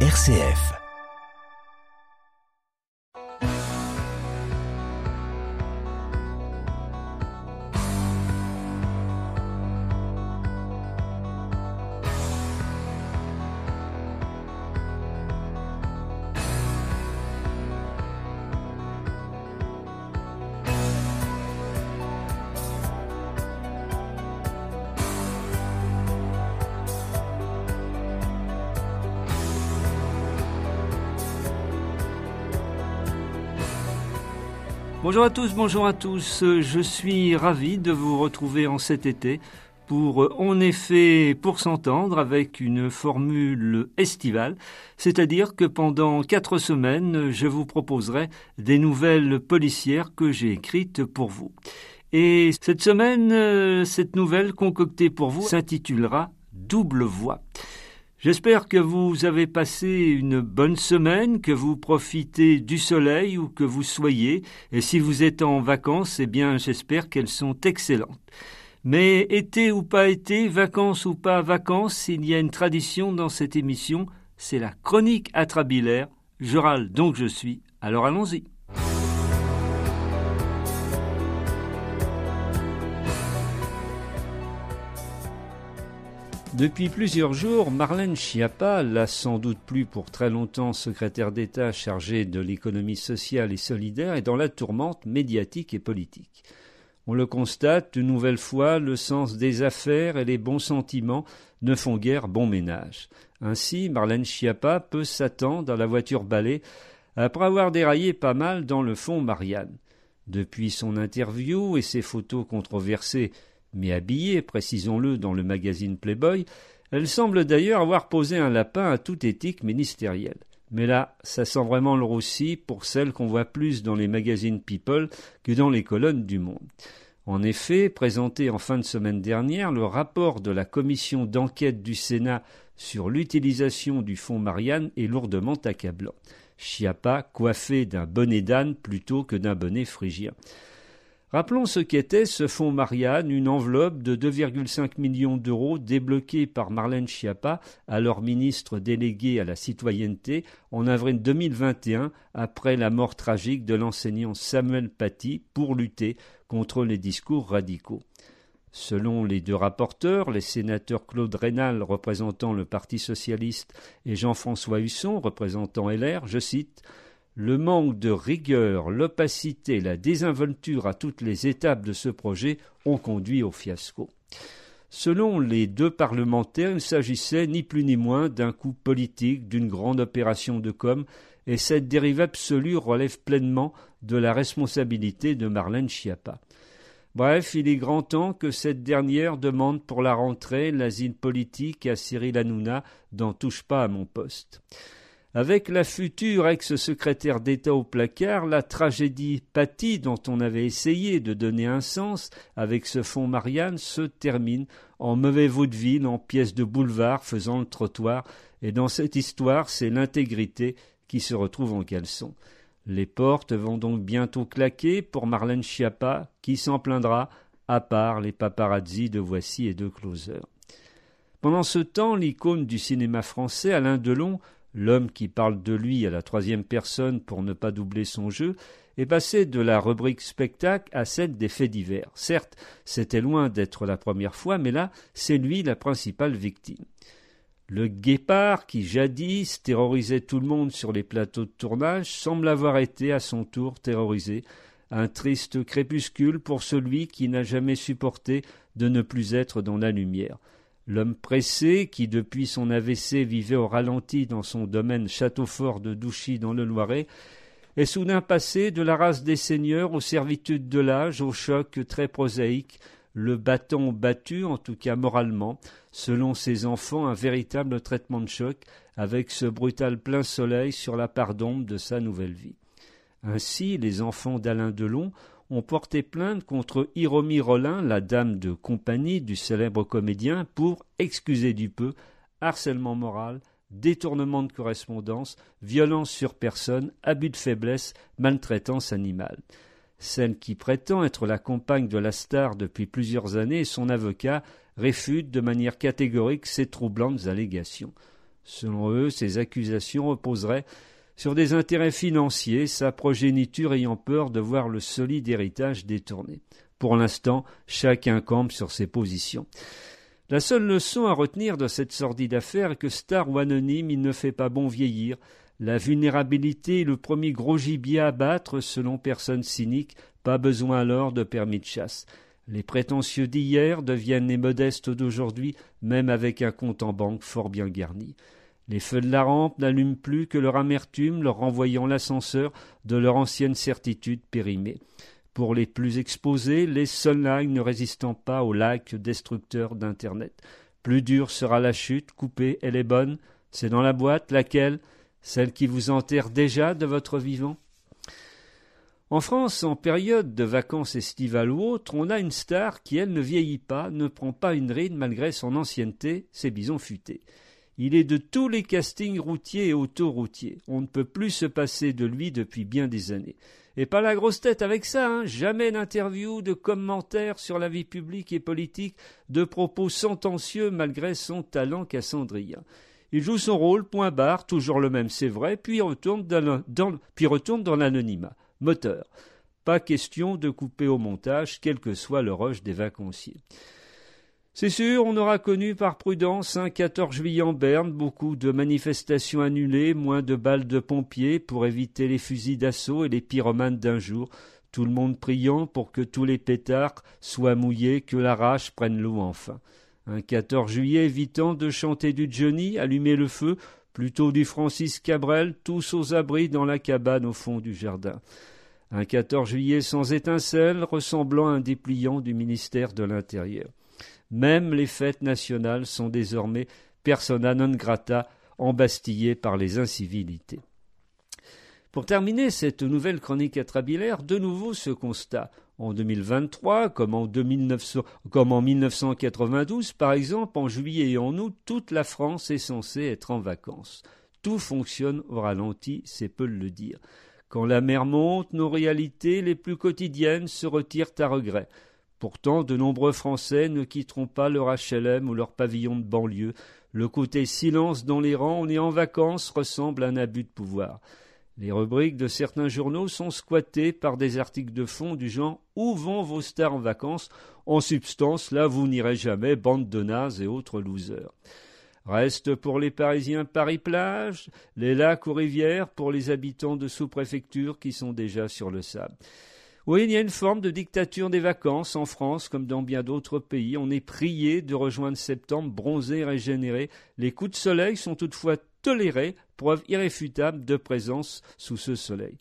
RCF. Bonjour à tous, bonjour à tous. Je suis ravi de vous retrouver en cet été pour En effet pour s'entendre avec une formule estivale, c'est-à-dire que pendant quatre semaines, je vous proposerai des nouvelles policières que j'ai écrites pour vous. Et cette semaine, cette nouvelle concoctée pour vous s'intitulera Double voix. J'espère que vous avez passé une bonne semaine, que vous profitez du soleil ou que vous soyez, et si vous êtes en vacances, eh bien j'espère qu'elles sont excellentes. Mais été ou pas été, vacances ou pas vacances, il y a une tradition dans cette émission, c'est la chronique atrabilaire. Je râle donc je suis, alors allons-y. Depuis plusieurs jours, Marlène Schiappa, la sans doute plus pour très longtemps secrétaire d'État chargée de l'économie sociale et solidaire, est dans la tourmente médiatique et politique. On le constate une nouvelle fois, le sens des affaires et les bons sentiments ne font guère bon ménage. Ainsi, Marlène Schiappa peut s'attendre à la voiture balai après avoir déraillé pas mal dans le fond Marianne. Depuis son interview et ses photos controversées mais habillée, précisons-le, dans le magazine Playboy, elle semble d'ailleurs avoir posé un lapin à toute éthique ministérielle. Mais là, ça sent vraiment le roussi pour celle qu'on voit plus dans les magazines People que dans les colonnes du Monde. En effet, présenté en fin de semaine dernière, le rapport de la commission d'enquête du Sénat sur l'utilisation du fonds Marianne est lourdement accablant. Chiappa coiffé d'un bonnet d'âne plutôt que d'un bonnet phrygien. Rappelons ce qu'était ce fonds Marianne, une enveloppe de 2,5 millions d'euros débloquée par Marlène Schiappa, alors ministre déléguée à la citoyenneté, en avril 2021, après la mort tragique de l'enseignant Samuel Paty, pour lutter contre les discours radicaux. Selon les deux rapporteurs, les sénateurs Claude Rénal représentant le Parti socialiste et Jean-François Husson représentant LR, je cite le manque de rigueur, l'opacité, la désinvolture à toutes les étapes de ce projet ont conduit au fiasco. Selon les deux parlementaires, il s'agissait ni plus ni moins d'un coup politique, d'une grande opération de com, et cette dérive absolue relève pleinement de la responsabilité de Marlène Schiappa. Bref, il est grand temps que cette dernière demande pour la rentrée l'asile politique à Cyril Hanouna dans Touche pas à mon poste. Avec la future ex-secrétaire d'État au placard, la tragédie Paty dont on avait essayé de donner un sens avec ce fonds Marianne se termine en mauvais vaudeville, en pièce de boulevard faisant le trottoir, et dans cette histoire, c'est l'intégrité qui se retrouve en caleçon. Les portes vont donc bientôt claquer pour Marlène Schiappa, qui s'en plaindra, à part les paparazzi de Voici et de Closer. Pendant ce temps, l'icône du cinéma français, Alain Delon, l'homme qui parle de lui à la troisième personne pour ne pas doubler son jeu, est passé de la rubrique spectacle à celle des faits divers. Certes, c'était loin d'être la première fois, mais là, c'est lui la principale victime. Le guépard, qui jadis terrorisait tout le monde sur les plateaux de tournage, semble avoir été à son tour terrorisé. Un triste crépuscule pour celui qui n'a jamais supporté de ne plus être dans la lumière. L'homme pressé, qui depuis son AVC vivait au ralenti dans son domaine château-fort de Douchy dans le Loiret, est soudain passé de la race des seigneurs aux servitudes de l'âge, au choc très prosaïque, le bâton battu, en tout cas moralement, selon ses enfants, un véritable traitement de choc, avec ce brutal plein soleil sur la part d'ombre de sa nouvelle vie. Ainsi, les enfants d'Alain Delon ont porté plainte contre Hiromi Rollin, la dame de compagnie du célèbre comédien, pour, excuser du peu, harcèlement moral, détournement de correspondance, violence sur personne, abus de faiblesse, maltraitance animale. Celle qui prétend être la compagne de la star depuis plusieurs années et son avocat réfute de manière catégorique ces troublantes allégations. Selon eux, ces accusations reposeraient sur des intérêts financiers, sa progéniture ayant peur de voir le solide héritage détourné. Pour l'instant, chacun campe sur ses positions. La seule leçon à retenir de cette sordide affaire est que star ou anonyme, il ne fait pas bon vieillir. La vulnérabilité est le premier gros gibier à battre, selon personne cynique, pas besoin alors de permis de chasse. Les prétentieux d'hier deviennent les modestes d'aujourd'hui, même avec un compte en banque fort bien garni. Les feux de la rampe n'allument plus que leur amertume, leur renvoyant l'ascenseur de leur ancienne certitude périmée. Pour les plus exposés, les sunlights ne résistant pas au lac destructeur d'Internet. Plus dure sera la chute, coupée, elle est bonne. C'est dans la boîte, laquelle? Celle qui vous enterre déjà de votre vivant? En France, en période de vacances estivales ou autres, on a une star qui, elle, ne vieillit pas, ne prend pas une ride malgré son ancienneté, ses bisons futés. Il est de tous les castings routiers et autoroutiers. On ne peut plus se passer de lui depuis bien des années. Et pas la grosse tête avec ça, hein. jamais d'interview, de commentaires sur la vie publique et politique, de propos sentencieux malgré son talent cassandrien. Il joue son rôle, point barre, toujours le même, c'est vrai, puis retourne dans, l'anonymat. Moteur. Pas question de couper au montage, quel que soit le rush des vacanciers. C'est sûr, on aura connu par prudence un 14 juillet en Berne, beaucoup de manifestations annulées, moins de balles de pompiers pour éviter les fusils d'assaut et les pyromanes d'un jour, tout le monde priant pour que tous les pétards soient mouillés, que la rage prenne l'eau enfin. Un 14 juillet évitant de chanter du Johnny, allumer le feu, plutôt du Francis Cabrel, tous aux abris dans la cabane au fond du jardin. Un 14 juillet sans étincelle, ressemblant à un dépliant du ministère de l'Intérieur. Même les fêtes nationales sont désormais persona non grata, embastillées par les incivilités. Pour terminer cette nouvelle chronique atrabilaire, de nouveau ce constat. En 2023, comme en, comme en 1992, par exemple, en juillet et en août, toute la France est censée être en vacances. Tout fonctionne au ralenti, c'est peu le dire. Quand la mer monte, nos réalités les plus quotidiennes se retirent à regret. Pourtant, de nombreux Français ne quitteront pas leur HLM ou leur pavillon de banlieue. Le côté silence dans les rangs, on est en vacances, ressemble à un abus de pouvoir. Les rubriques de certains journaux sont squattées par des articles de fond du genre Où vont vos stars en vacances? En substance, là vous n'irez jamais, bande de nazes et autres losers. Reste pour les Parisiens Paris-Plage, les lacs ou rivières pour les habitants de sous-préfecture qui sont déjà sur le sable. Oui, il y a une forme de dictature des vacances en France comme dans bien d'autres pays. On est prié de rejoindre septembre bronzé, régénéré. Les coups de soleil sont toutefois tolérés, preuve irréfutable de présence sous ce soleil.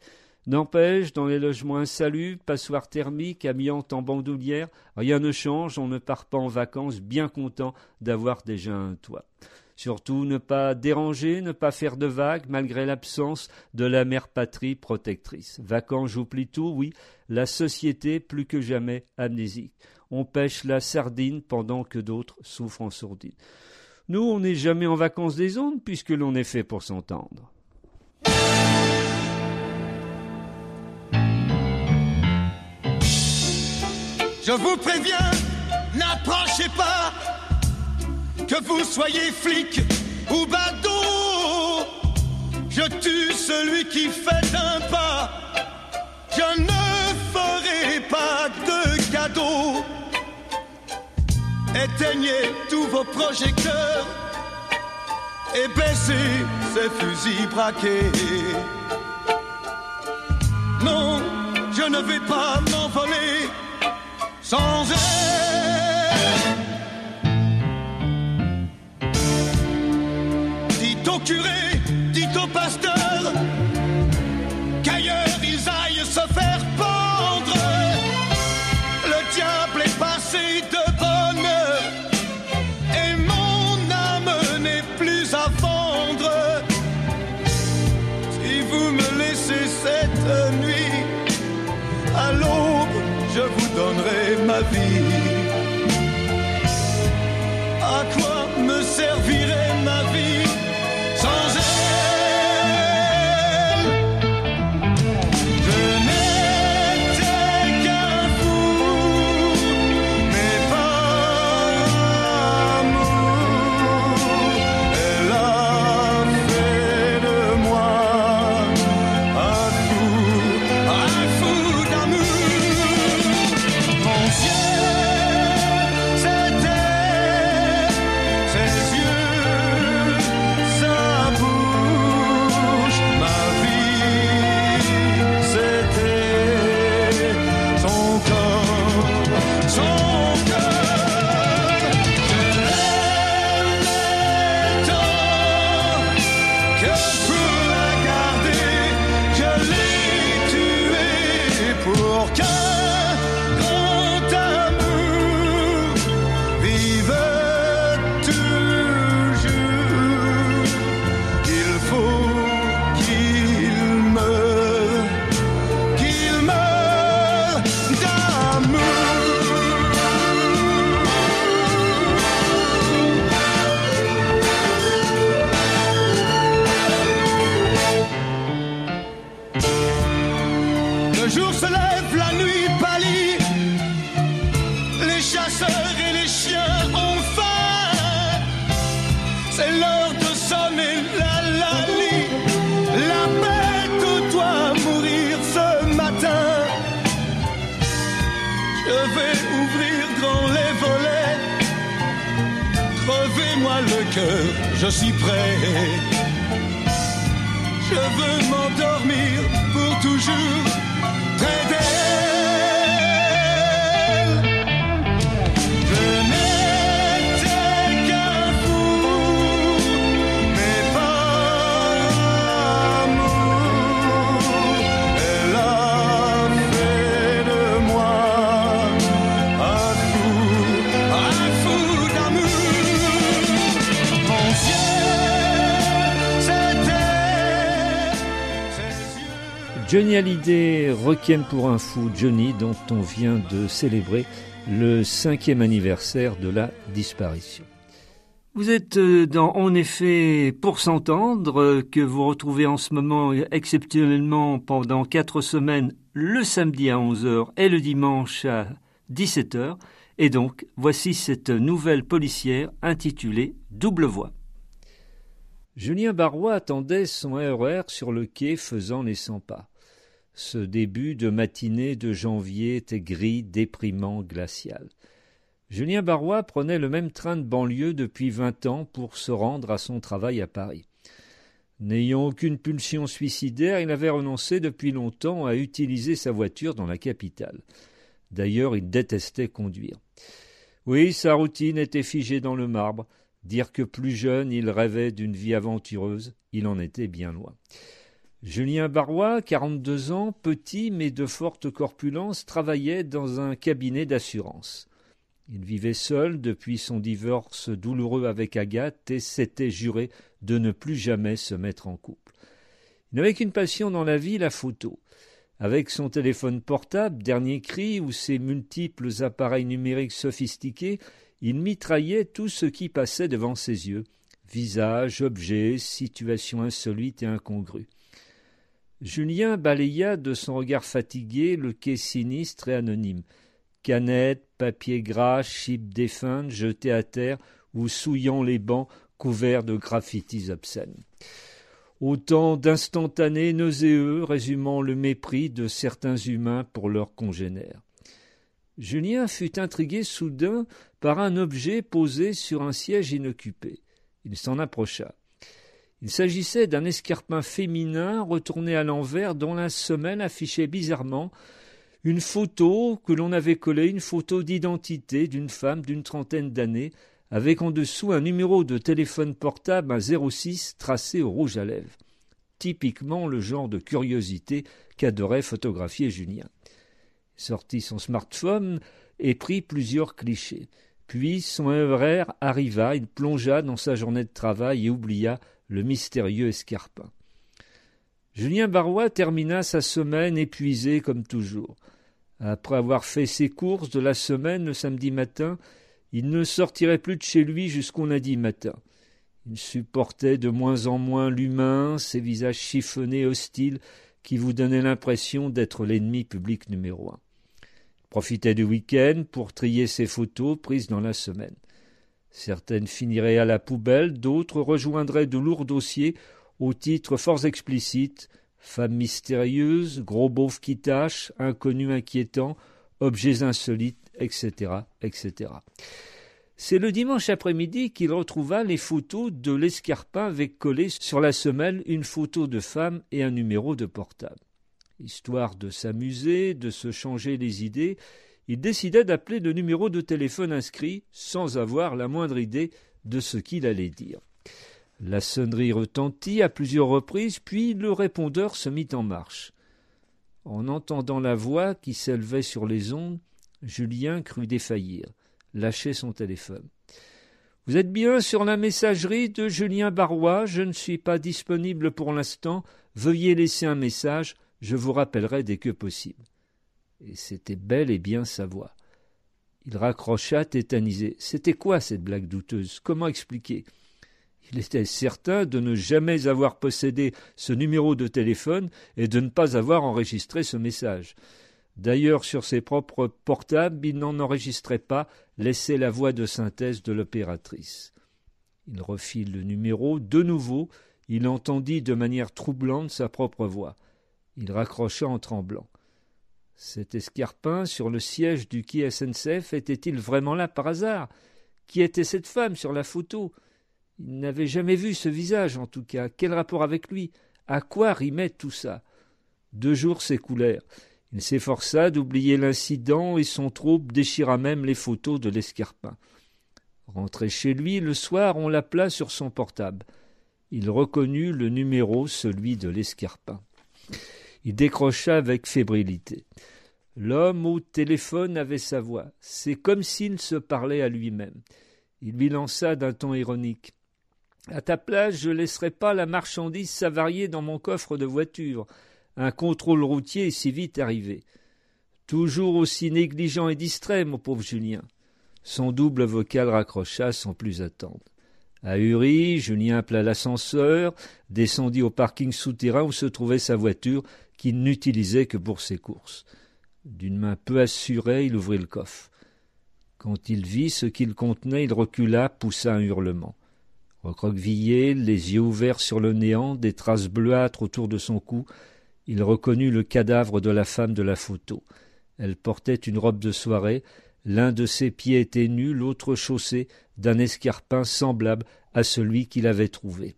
N'empêche, dans les logements insalubres, passoires thermiques, amiantes en bandoulière, rien ne change, on ne part pas en vacances bien content d'avoir déjà un toit. Surtout ne pas déranger, ne pas faire de vagues malgré l'absence de la mère patrie protectrice. Vacances j'oublie tout, oui, la société plus que jamais amnésique. On pêche la sardine pendant que d'autres souffrent en sourdine. Nous, on n'est jamais en vacances des ondes puisque l'on est fait pour s'entendre. Je vous préviens, n'approchez pas que vous soyez flic ou badaud, je tue celui qui fait un pas. Je ne ferai pas de cadeau. Éteignez tous vos projecteurs et baissez ces fusils braqués. Non, je ne vais pas m'envoler sans elle. Donnerai ma vie. Johnny Hallyday, Requiem pour un fou, Johnny, dont on vient de célébrer le cinquième anniversaire de la disparition. Vous êtes euh, dans En effet pour s'entendre, euh, que vous retrouvez en ce moment exceptionnellement pendant quatre semaines le samedi à 11h et le dimanche à 17h. Et donc, voici cette nouvelle policière intitulée Double voix. Julien Barrois attendait son RER sur le quai faisant les 100 pas. Ce début de matinée de janvier était gris, déprimant, glacial. Julien Barrois prenait le même train de banlieue depuis vingt ans pour se rendre à son travail à Paris. N'ayant aucune pulsion suicidaire, il avait renoncé depuis longtemps à utiliser sa voiture dans la capitale. D'ailleurs, il détestait conduire. Oui, sa routine était figée dans le marbre. Dire que plus jeune, il rêvait d'une vie aventureuse, il en était bien loin. Julien Barrois, 42 ans, petit mais de forte corpulence, travaillait dans un cabinet d'assurance. Il vivait seul depuis son divorce douloureux avec Agathe et s'était juré de ne plus jamais se mettre en couple. Il n'avait qu'une passion dans la vie, la photo. Avec son téléphone portable, dernier cri, ou ses multiples appareils numériques sophistiqués, il mitraillait tout ce qui passait devant ses yeux visages, objets, situations insolites et incongrues. Julien balaya de son regard fatigué le quai sinistre et anonyme. Canettes, papier gras, chips défuntes jetés à terre ou souillant les bancs couverts de graffitis obscènes. Autant d'instantanés nauséeux résumant le mépris de certains humains pour leurs congénères. Julien fut intrigué soudain par un objet posé sur un siège inoccupé. Il s'en approcha. Il s'agissait d'un escarpin féminin retourné à l'envers dont la semelle affichait bizarrement une photo que l'on avait collée, une photo d'identité d'une femme d'une trentaine d'années, avec en dessous un numéro de téléphone portable, un 06 tracé au rouge à lèvres. Typiquement le genre de curiosité qu'adorait photographier Julien. Il sortit son smartphone et prit plusieurs clichés. Puis son RER arriva, il plongea dans sa journée de travail et oublia le mystérieux escarpin. Julien Barrois termina sa semaine épuisé comme toujours. Après avoir fait ses courses de la semaine le samedi matin, il ne sortirait plus de chez lui jusqu'au lundi matin. Il supportait de moins en moins l'humain, ces visages chiffonnés hostiles qui vous donnaient l'impression d'être l'ennemi public numéro un. Il profitait du week-end pour trier ses photos prises dans la semaine. Certaines finiraient à la poubelle, d'autres rejoindraient de lourds dossiers au titre fort explicite Femmes mystérieuses, gros beaufs qui tâchent, inconnus inquiétants, objets insolites, etc., etc. C'est le dimanche après-midi qu'il retrouva les photos de l'escarpin avec collé sur la semelle une photo de femme et un numéro de portable. Histoire de s'amuser, de se changer les idées, il décida d'appeler le numéro de téléphone inscrit sans avoir la moindre idée de ce qu'il allait dire. La sonnerie retentit à plusieurs reprises, puis le répondeur se mit en marche. En entendant la voix qui s'élevait sur les ondes, Julien crut défaillir, lâcher son téléphone. Vous êtes bien sur la messagerie de Julien Barrois, je ne suis pas disponible pour l'instant, veuillez laisser un message, je vous rappellerai dès que possible et c'était bel et bien sa voix. Il raccrocha tétanisé. C'était quoi cette blague douteuse? Comment expliquer? Il était certain de ne jamais avoir possédé ce numéro de téléphone et de ne pas avoir enregistré ce message. D'ailleurs, sur ses propres portables, il n'en enregistrait pas, laissait la voix de synthèse de l'opératrice. Il refit le numéro. De nouveau, il entendit de manière troublante sa propre voix. Il raccrocha en tremblant. Cet escarpin sur le siège du quai SNCF était-il vraiment là par hasard? Qui était cette femme sur la photo? Il n'avait jamais vu ce visage, en tout cas. Quel rapport avec lui? À quoi rimait tout ça? Deux jours s'écoulèrent. Il s'efforça d'oublier l'incident et son trouble déchira même les photos de l'escarpin. Rentré chez lui, le soir, on l'appela sur son portable. Il reconnut le numéro, celui de l'escarpin. Il décrocha avec fébrilité. L'homme au téléphone avait sa voix. C'est comme s'il se parlait à lui-même. Il lui lança d'un ton ironique. À ta place, je laisserai pas la marchandise s'avarier dans mon coffre de voiture. Un contrôle routier est si vite arrivé. Toujours aussi négligent et distrait, mon pauvre Julien. Son double vocal raccrocha sans plus attendre. Ahuri, Julien appela l'ascenseur, descendit au parking souterrain où se trouvait sa voiture, qu'il n'utilisait que pour ses courses. D'une main peu assurée, il ouvrit le coffre. Quand il vit ce qu'il contenait, il recula, poussa un hurlement. Recroquevillé, les yeux ouverts sur le néant, des traces bleuâtres autour de son cou, il reconnut le cadavre de la femme de la photo. Elle portait une robe de soirée, l'un de ses pieds était nu, l'autre chaussé d'un escarpin semblable à celui qu'il avait trouvé.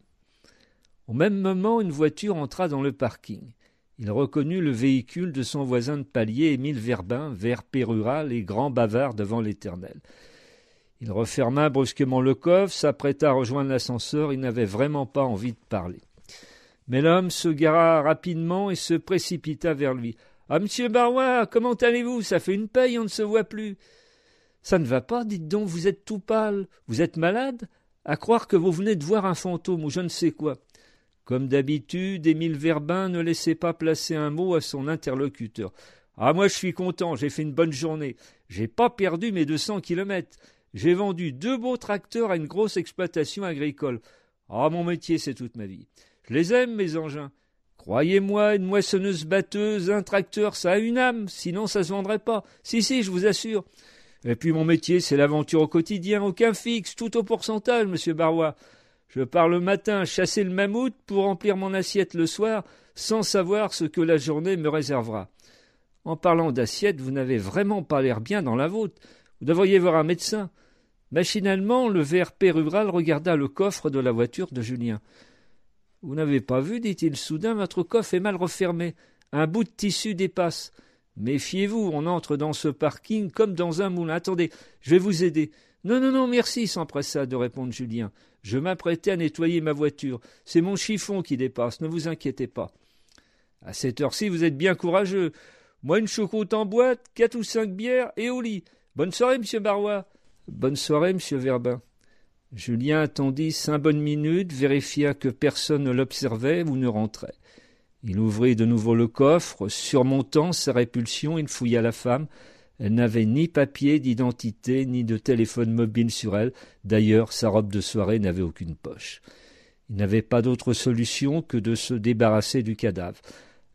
Au même moment, une voiture entra dans le parking. Il reconnut le véhicule de son voisin de palier, Émile Verbin, vert pérural et grand bavard devant l'éternel. Il referma brusquement le coffre, s'apprêta à rejoindre l'ascenseur, il n'avait vraiment pas envie de parler. Mais l'homme se gara rapidement et se précipita vers lui. Ah, monsieur Barois, comment allez-vous? Ça fait une paye, on ne se voit plus. Ça ne va pas, dites donc, vous êtes tout pâle. Vous êtes malade? À croire que vous venez de voir un fantôme ou je ne sais quoi. Comme d'habitude, Émile Verbin ne laissait pas placer un mot à son interlocuteur. Ah, moi, je suis content, j'ai fait une bonne journée. J'ai pas perdu mes deux cents kilomètres. J'ai vendu deux beaux tracteurs à une grosse exploitation agricole. Ah, mon métier, c'est toute ma vie. Je les aime, mes engins. Croyez-moi, une moissonneuse batteuse, un tracteur, ça a une âme, sinon ça se vendrait pas. Si, si, je vous assure. Et puis mon métier, c'est l'aventure au quotidien, aucun fixe, tout au pourcentage, monsieur Barrois. Je pars le matin chasser le mammouth pour remplir mon assiette le soir, sans savoir ce que la journée me réservera. En parlant d'assiette, vous n'avez vraiment pas l'air bien dans la vôtre. Vous devriez voir un médecin. Machinalement, le VRP rural regarda le coffre de la voiture de Julien. Vous n'avez pas vu, dit-il soudain, votre coffre est mal refermé. Un bout de tissu dépasse. Méfiez-vous, on entre dans ce parking comme dans un moulin. Attendez, je vais vous aider. Non, non, non, merci, s'empressa de répondre Julien. Je m'apprêtais à nettoyer ma voiture. C'est mon chiffon qui dépasse, ne vous inquiétez pas. À cette heure-ci, vous êtes bien courageux. Moi, une choucroute en boîte, quatre ou cinq bières et au lit. Bonne soirée, monsieur Barrois. Bonne soirée, monsieur Verbin. Julien attendit cinq bonnes minutes, vérifia que personne ne l'observait ou ne rentrait. Il ouvrit de nouveau le coffre, surmontant sa répulsion, il fouilla la femme. Elle n'avait ni papier d'identité, ni de téléphone mobile sur elle. D'ailleurs, sa robe de soirée n'avait aucune poche. Il n'avait pas d'autre solution que de se débarrasser du cadavre.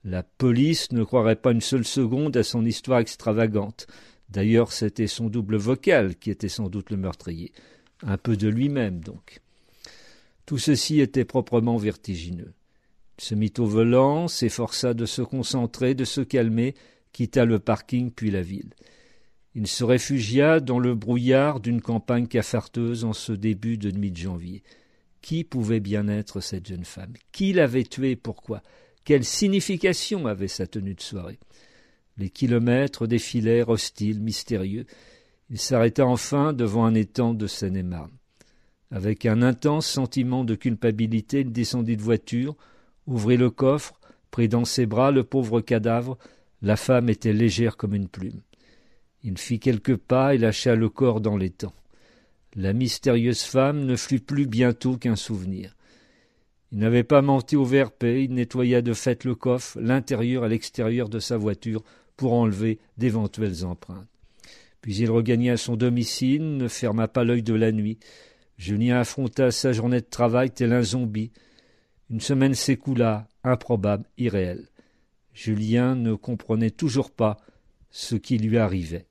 La police ne croirait pas une seule seconde à son histoire extravagante. D'ailleurs, c'était son double vocal qui était sans doute le meurtrier un peu de lui-même donc. Tout ceci était proprement vertigineux. Il se mit au volant, s'efforça de se concentrer, de se calmer, quitta le parking puis la ville. Il se réfugia dans le brouillard d'une campagne cafarteuse en ce début de demi de janvier. Qui pouvait bien être cette jeune femme? Qui l'avait tuée? Pourquoi? Quelle signification avait sa tenue de soirée? Les kilomètres défilèrent hostiles, mystérieux. Il s'arrêta enfin devant un étang de Seine-et-Marne. Avec un intense sentiment de culpabilité, il descendit de voiture, ouvrit le coffre, prit dans ses bras le pauvre cadavre. La femme était légère comme une plume. Il fit quelques pas et lâcha le corps dans l'étang. La mystérieuse femme ne fut plus bientôt qu'un souvenir. Il n'avait pas menti au VRP, il nettoya de fait le coffre, l'intérieur et l'extérieur de sa voiture, pour enlever d'éventuelles empreintes. Puis il regagna son domicile, ne ferma pas l'œil de la nuit. Julien affronta sa journée de travail tel un zombie. Une semaine s'écoula, improbable, irréel. Julien ne comprenait toujours pas ce qui lui arrivait.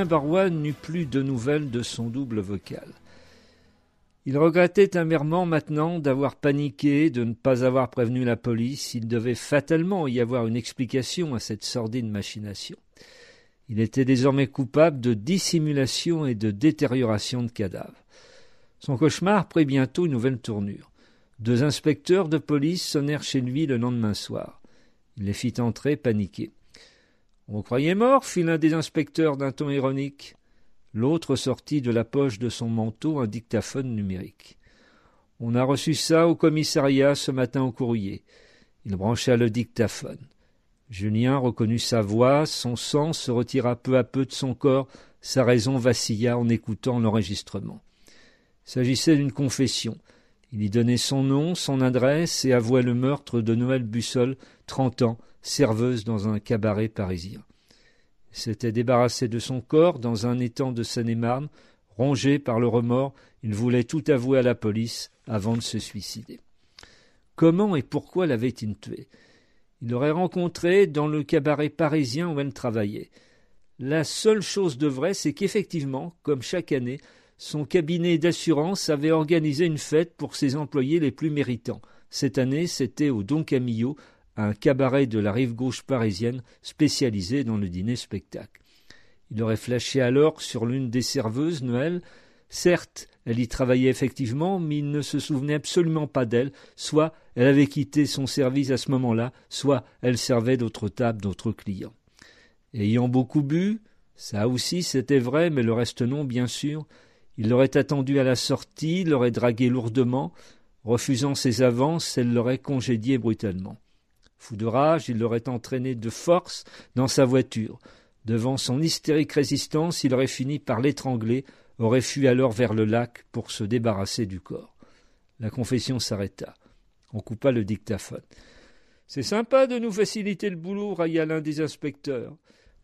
Julien Barrois n'eut plus de nouvelles de son double vocal. Il regrettait amèrement maintenant d'avoir paniqué, de ne pas avoir prévenu la police. Il devait fatalement y avoir une explication à cette sordide machination. Il était désormais coupable de dissimulation et de détérioration de cadavres. Son cauchemar prit bientôt une nouvelle tournure. Deux inspecteurs de police sonnèrent chez lui le lendemain soir. Il les fit entrer paniqués. On croyait mort, fit l'un des inspecteurs d'un ton ironique. L'autre sortit de la poche de son manteau un dictaphone numérique. On a reçu ça au commissariat ce matin au courrier. Il brancha le dictaphone. Julien reconnut sa voix, son sang se retira peu à peu de son corps, sa raison vacilla en écoutant l'enregistrement. S'agissait d'une confession. Il y donnait son nom, son adresse et avouait le meurtre de Noël Bussol, trente ans, serveuse dans un cabaret parisien s'était débarrassé de son corps dans un étang de Seine-et-Marne. Rongé par le remords, il voulait tout avouer à la police avant de se suicider. Comment et pourquoi l'avait-il tué Il l'aurait rencontré dans le cabaret parisien où elle travaillait. La seule chose de vrai, c'est qu'effectivement, comme chaque année, son cabinet d'assurance avait organisé une fête pour ses employés les plus méritants. Cette année, c'était au Don Camillo, un cabaret de la rive gauche parisienne spécialisé dans le dîner-spectacle. Il aurait flashé alors sur l'une des serveuses, Noël. Certes, elle y travaillait effectivement, mais il ne se souvenait absolument pas d'elle, soit elle avait quitté son service à ce moment-là, soit elle servait d'autres tables, d'autres clients. Ayant beaucoup bu, ça aussi c'était vrai, mais le reste non, bien sûr, il l'aurait attendu à la sortie, l'aurait dragué lourdement, refusant ses avances, elle l'aurait congédié brutalement. Fou de rage, il l'aurait entraîné de force dans sa voiture. Devant son hystérique résistance, il aurait fini par l'étrangler, aurait fui alors vers le lac pour se débarrasser du corps. La confession s'arrêta. On coupa le dictaphone. C'est sympa de nous faciliter le boulot, railla l'un des inspecteurs.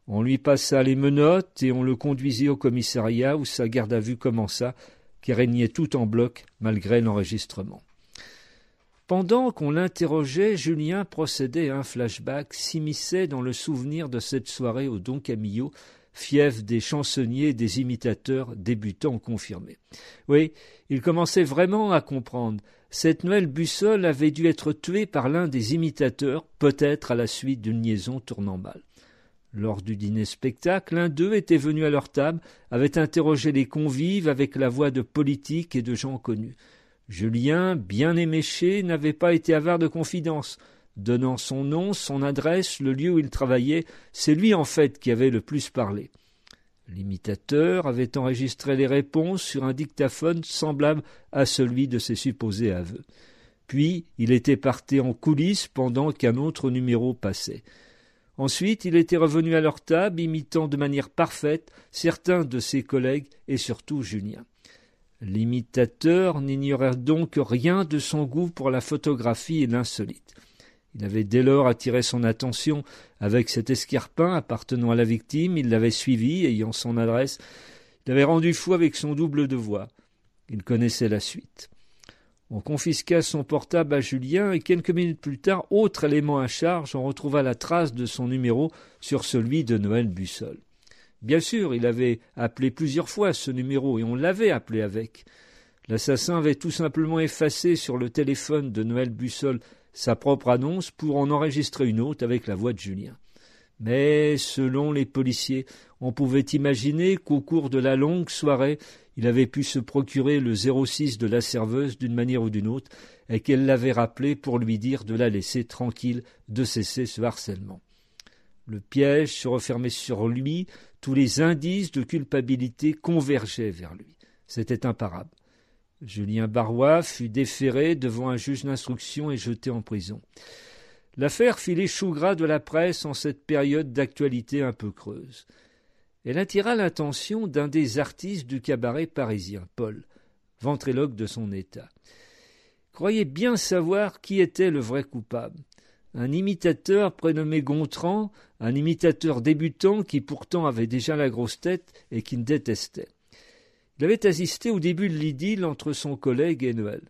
On lui passa les menottes et on le conduisit au commissariat où sa garde à vue commença, qui régnait tout en bloc malgré l'enregistrement. Pendant qu'on l'interrogeait, Julien procédait à un flashback, s'immisçait dans le souvenir de cette soirée au Don Camillo, fief des chansonniers des imitateurs débutants confirmés. Oui, il commençait vraiment à comprendre. Cette Noël Bussole avait dû être tuée par l'un des imitateurs, peut-être à la suite d'une liaison tournant mal. Lors du dîner spectacle, l'un d'eux était venu à leur table, avait interrogé les convives avec la voix de politiques et de gens connus. Julien, bien éméché, n'avait pas été avare de confidence. Donnant son nom, son adresse, le lieu où il travaillait, c'est lui en fait qui avait le plus parlé. L'imitateur avait enregistré les réponses sur un dictaphone semblable à celui de ses supposés aveux. Puis il était parti en coulisses pendant qu'un autre numéro passait. Ensuite il était revenu à leur table, imitant de manière parfaite certains de ses collègues et surtout Julien. L'imitateur n'ignorait donc rien de son goût pour la photographie et l'insolite. Il avait dès lors attiré son attention avec cet escarpin appartenant à la victime, il l'avait suivi, ayant son adresse, il l'avait rendu fou avec son double de voix. Il connaissait la suite. On confisqua son portable à Julien et quelques minutes plus tard, autre élément à charge, on retrouva la trace de son numéro sur celui de Noël Bussol. Bien sûr, il avait appelé plusieurs fois ce numéro et on l'avait appelé avec. L'assassin avait tout simplement effacé sur le téléphone de Noël Bussol sa propre annonce pour en enregistrer une autre avec la voix de Julien. Mais, selon les policiers, on pouvait imaginer qu'au cours de la longue soirée, il avait pu se procurer le 06 de la serveuse d'une manière ou d'une autre, et qu'elle l'avait rappelé pour lui dire de la laisser tranquille, de cesser ce harcèlement. Le piège se refermait sur lui, tous les indices de culpabilité convergeaient vers lui. C'était imparable. Julien Barrois fut déféré devant un juge d'instruction et jeté en prison. L'affaire fit les gras de la presse en cette période d'actualité un peu creuse. Elle attira l'attention d'un des artistes du cabaret parisien, Paul, ventriloque de son état. Croyait bien savoir qui était le vrai coupable un imitateur prénommé Gontran, un imitateur débutant qui pourtant avait déjà la grosse tête et qui détestait. Il avait assisté au début de l'idylle entre son collègue et Noël.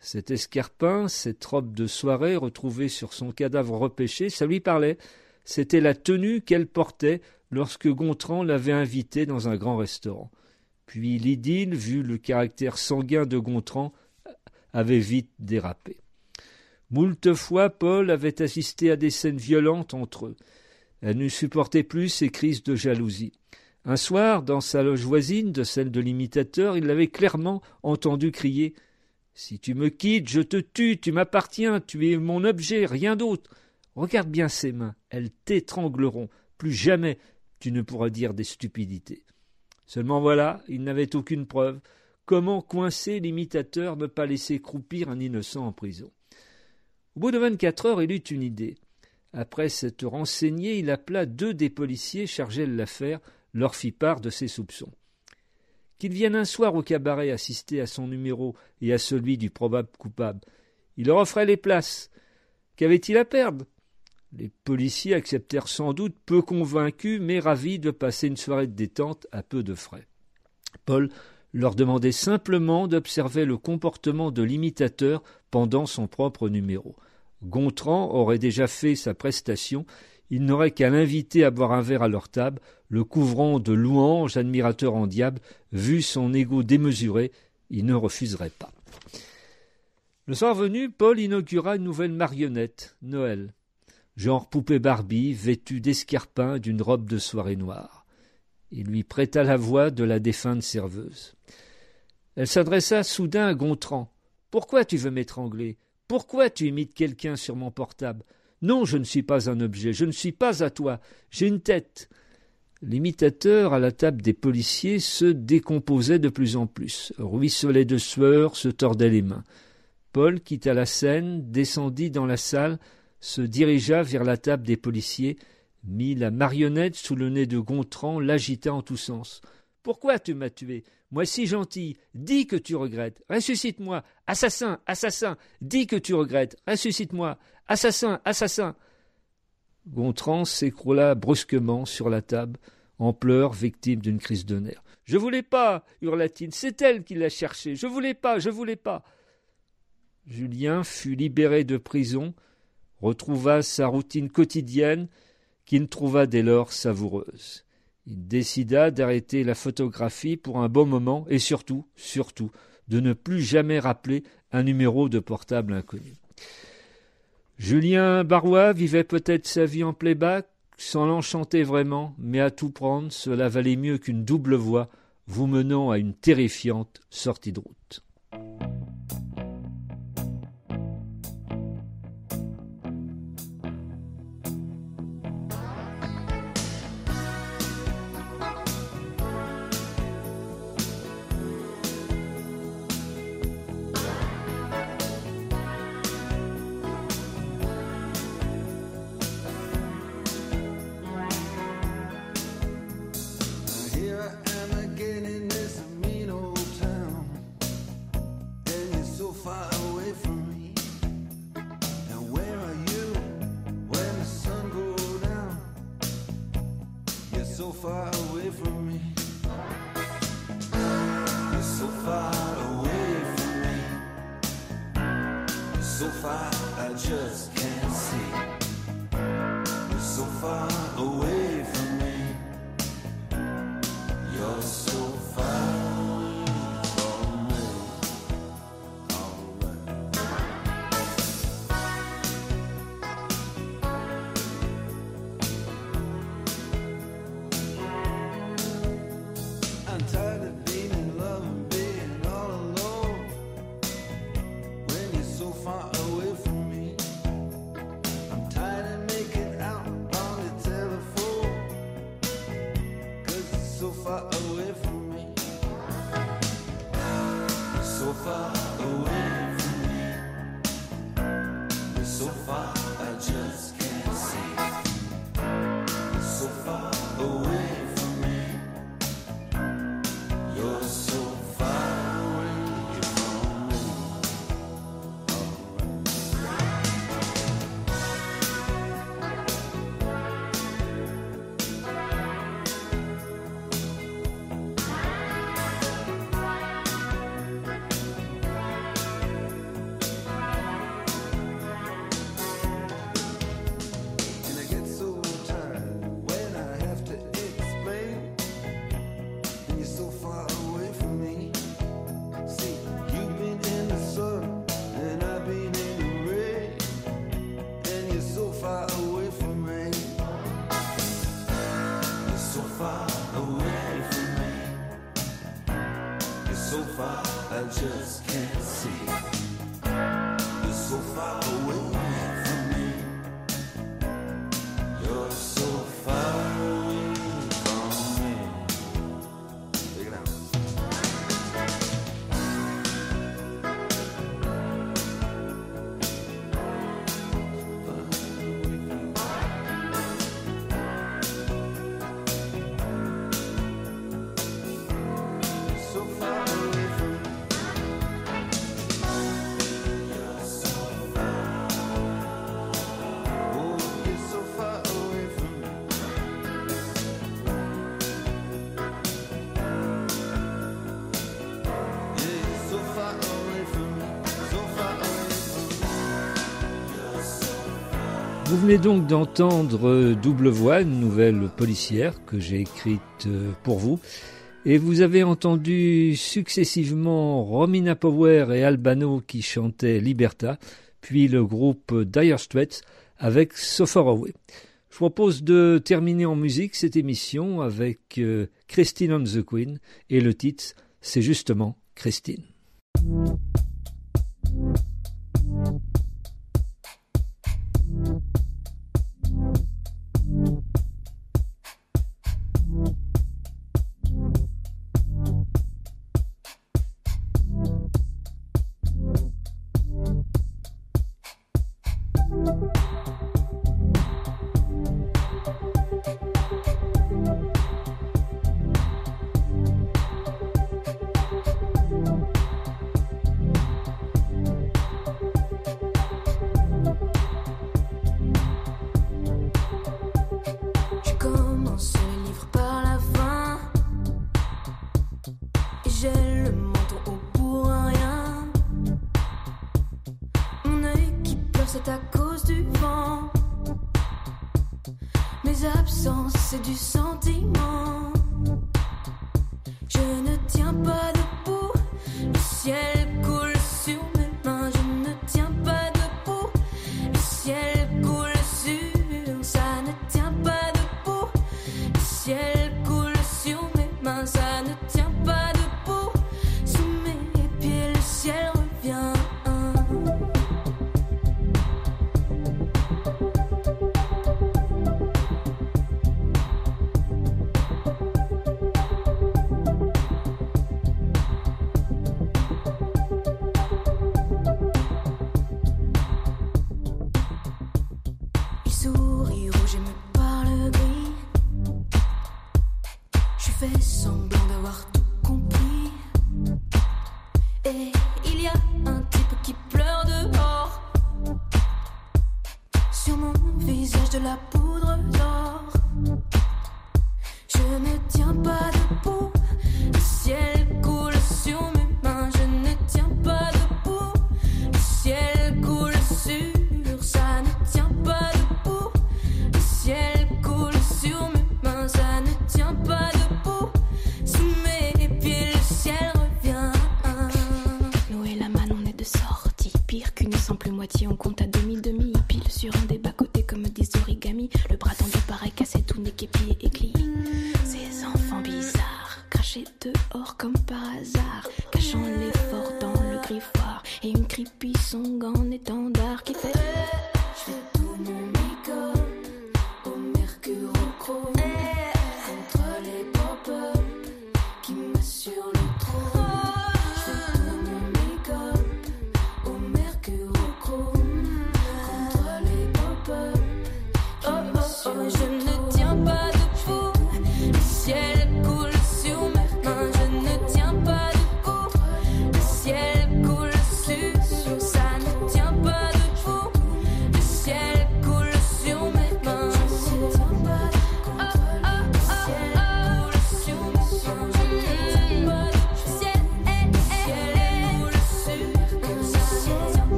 Cet escarpin, cette robe de soirée retrouvée sur son cadavre repêché, ça lui parlait. c'était la tenue qu'elle portait lorsque Gontran l'avait invitée dans un grand restaurant. Puis l'idylle, vu le caractère sanguin de Gontran, avait vite dérapé. Moult fois Paul avait assisté à des scènes violentes entre eux. Elle ne supportait plus ces crises de jalousie. Un soir, dans sa loge voisine de celle de l'imitateur, il l'avait clairement entendu crier Si tu me quittes, je te tue, tu m'appartiens, tu es mon objet, rien d'autre. Regarde bien ses mains, elles t'étrangleront. Plus jamais tu ne pourras dire des stupidités. Seulement voilà, il n'avait aucune preuve. Comment coincer l'imitateur, ne pas laisser croupir un innocent en prison? Au bout de vingt-quatre heures, il eut une idée. Après s'être renseigné, il appela deux des policiers chargés de l'affaire, leur fit part de ses soupçons. Qu'ils viennent un soir au cabaret assister à son numéro et à celui du probable coupable. Il leur offrait les places. Qu'avait-il à perdre? Les policiers acceptèrent sans doute, peu convaincus, mais ravis de passer une soirée de détente à peu de frais. Paul leur demandait simplement d'observer le comportement de l'imitateur pendant son propre numéro. Gontran aurait déjà fait sa prestation, il n'aurait qu'à l'inviter à boire un verre à leur table, le couvrant de louanges, admirateur en diable, vu son égo démesuré, il ne refuserait pas. Le soir venu, Paul inaugura une nouvelle marionnette, Noël, genre poupée Barbie, vêtue d'escarpins d'une robe de soirée noire. Il lui prêta la voix de la défunte serveuse. Elle s'adressa soudain à Gontran. Pourquoi tu veux m'étrangler? Pourquoi tu imites quelqu'un sur mon portable? Non, je ne suis pas un objet, je ne suis pas à toi, j'ai une tête. L'imitateur à la table des policiers se décomposait de plus en plus, ruisselait de sueur, se tordait les mains. Paul quitta la scène, descendit dans la salle, se dirigea vers la table des policiers, mit la marionnette sous le nez de Gontran, l'agita en tous sens. Pourquoi tu m'as tué? Moi si gentil, dis que tu regrettes. Ressuscite-moi. Assassin, assassin, dis que tu regrettes. Ressuscite-moi. Assassin, assassin. Gontran s'écroula brusquement sur la table, en pleurs, victime d'une crise de nerfs. Je voulais pas, hurla-t-il, c'est elle qui l'a cherché. Je voulais pas, je voulais pas. Julien fut libéré de prison, retrouva sa routine quotidienne, qu'il trouva dès lors savoureuse. Il décida d'arrêter la photographie pour un bon moment et surtout, surtout, de ne plus jamais rappeler un numéro de portable inconnu. Julien Barrois vivait peut-être sa vie en playback, sans l'enchanter vraiment, mais à tout prendre, cela valait mieux qu'une double voix vous menant à une terrifiante sortie de route. Venez donc d'entendre Double Voix, une nouvelle policière que j'ai écrite euh, pour vous. Et vous avez entendu successivement Romina Power et Albano qui chantaient Liberta, puis le groupe Dire Straits avec So Far Away. Je propose de terminer en musique cette émission avec euh, Christine on the Queen et le titre c'est justement Christine.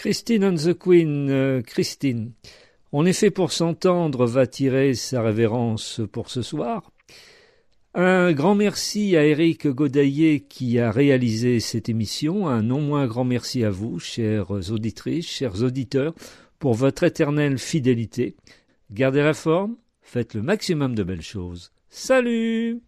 Christine and the Queen, euh, Christine. Est fait pour s'entendre, va tirer sa révérence pour ce soir. Un grand merci à Eric Godaillé qui a réalisé cette émission. Un non moins grand merci à vous, chères auditrices, chers auditeurs, pour votre éternelle fidélité. Gardez la forme, faites le maximum de belles choses. Salut